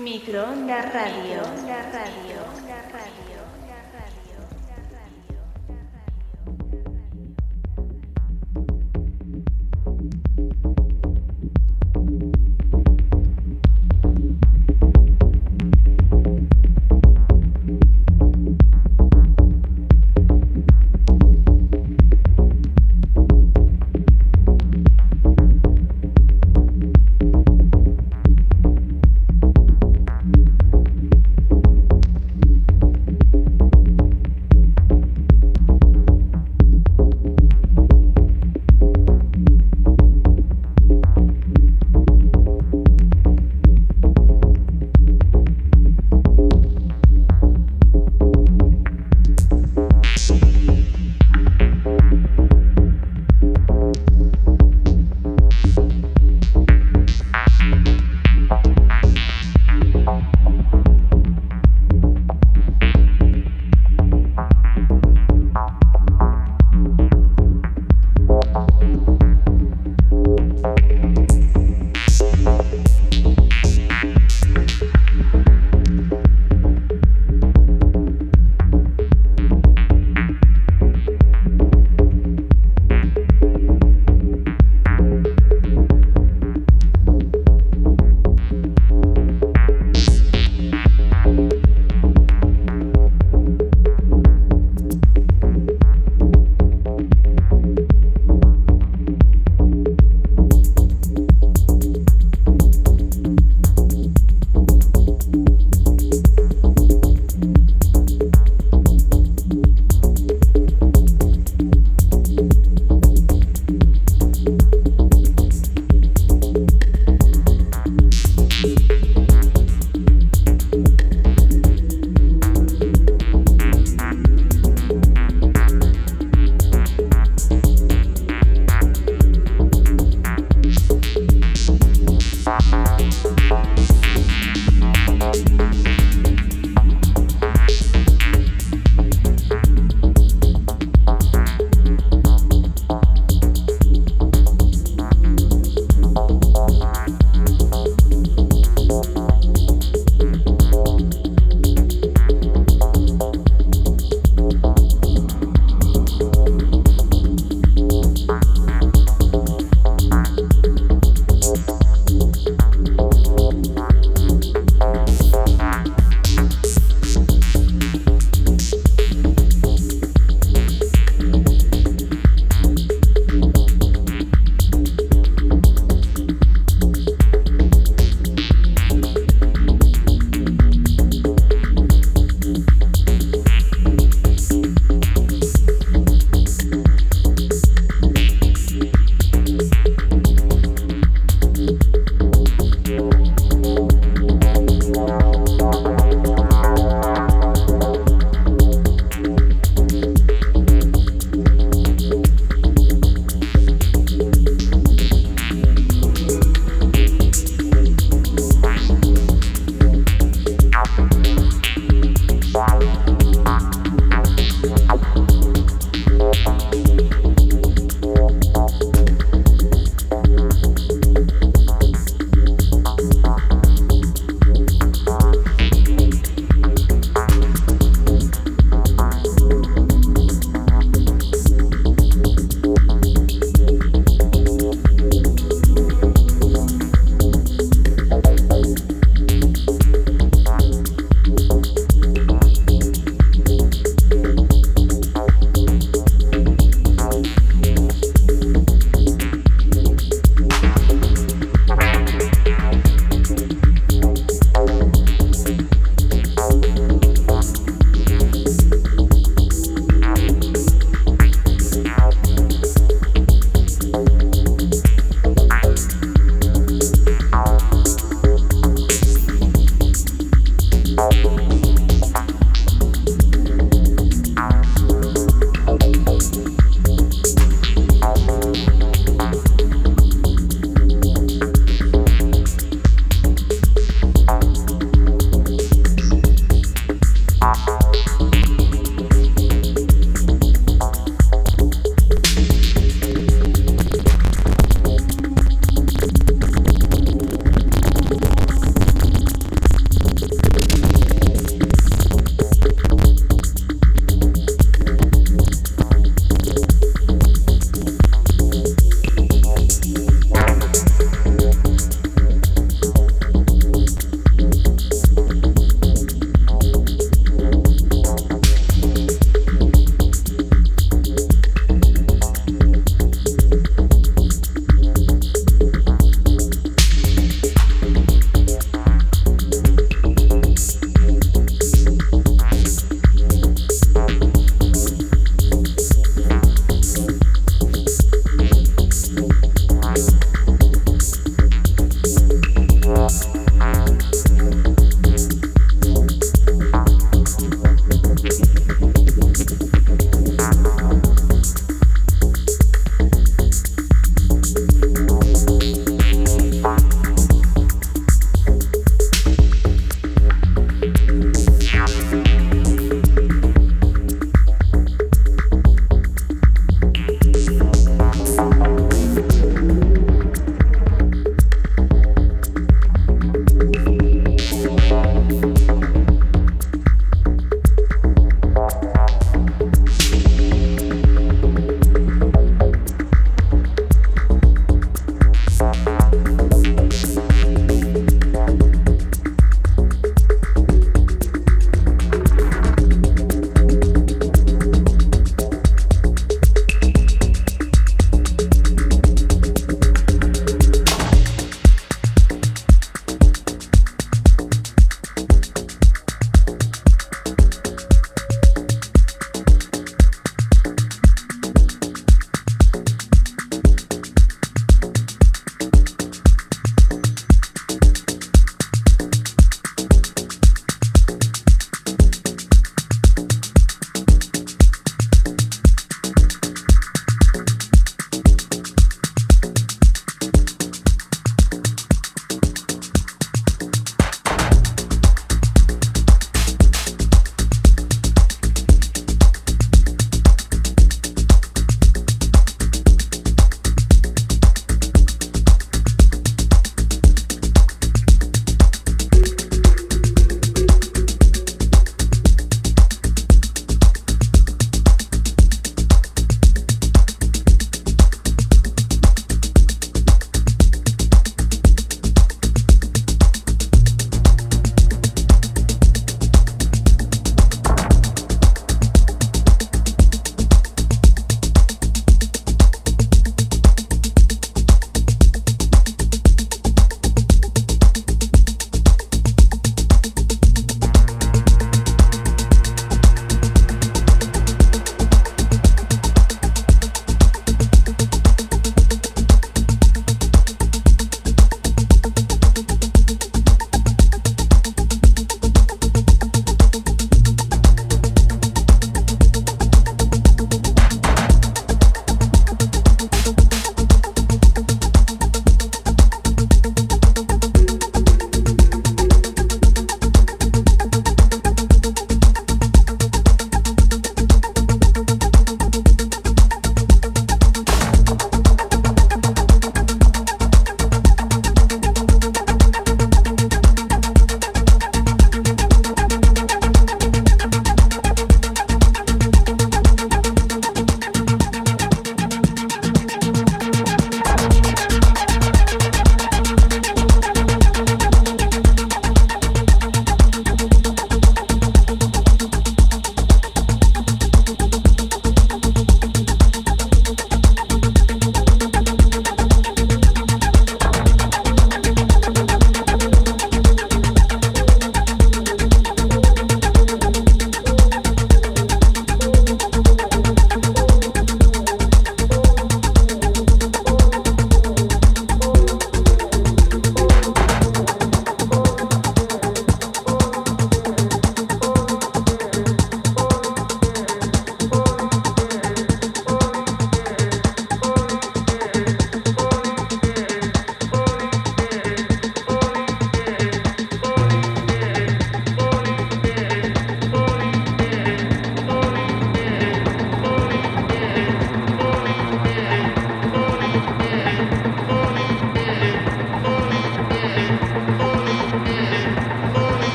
Microondas Radio. Radio.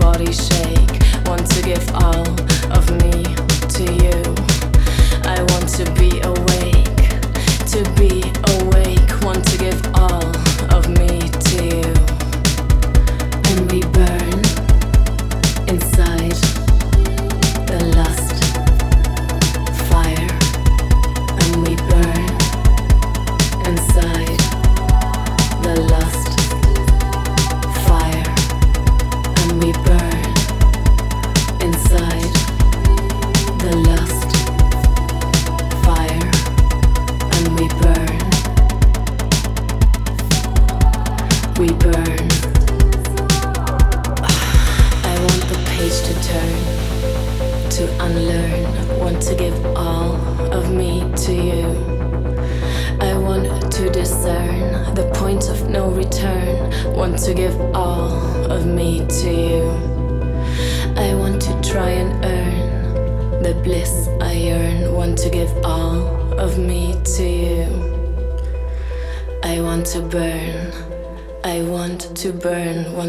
body shake. Want to give all of me to you. I want to be awake, to be awake.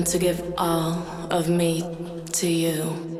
to give all of me to you.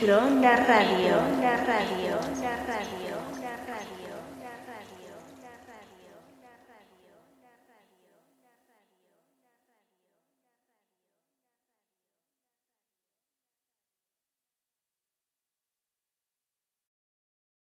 Microondas Radio.